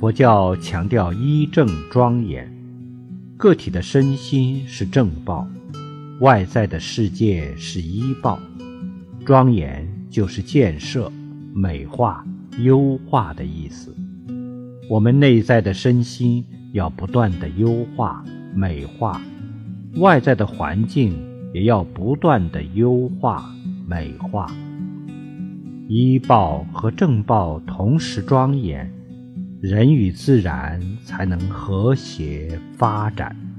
佛教强调一正庄严，个体的身心是正报，外在的世界是依报。庄严就是建设、美化、优化的意思。我们内在的身心要不断的优化、美化，外在的环境也要不断的优化、美化。依报和正报同时庄严。人与自然才能和谐发展。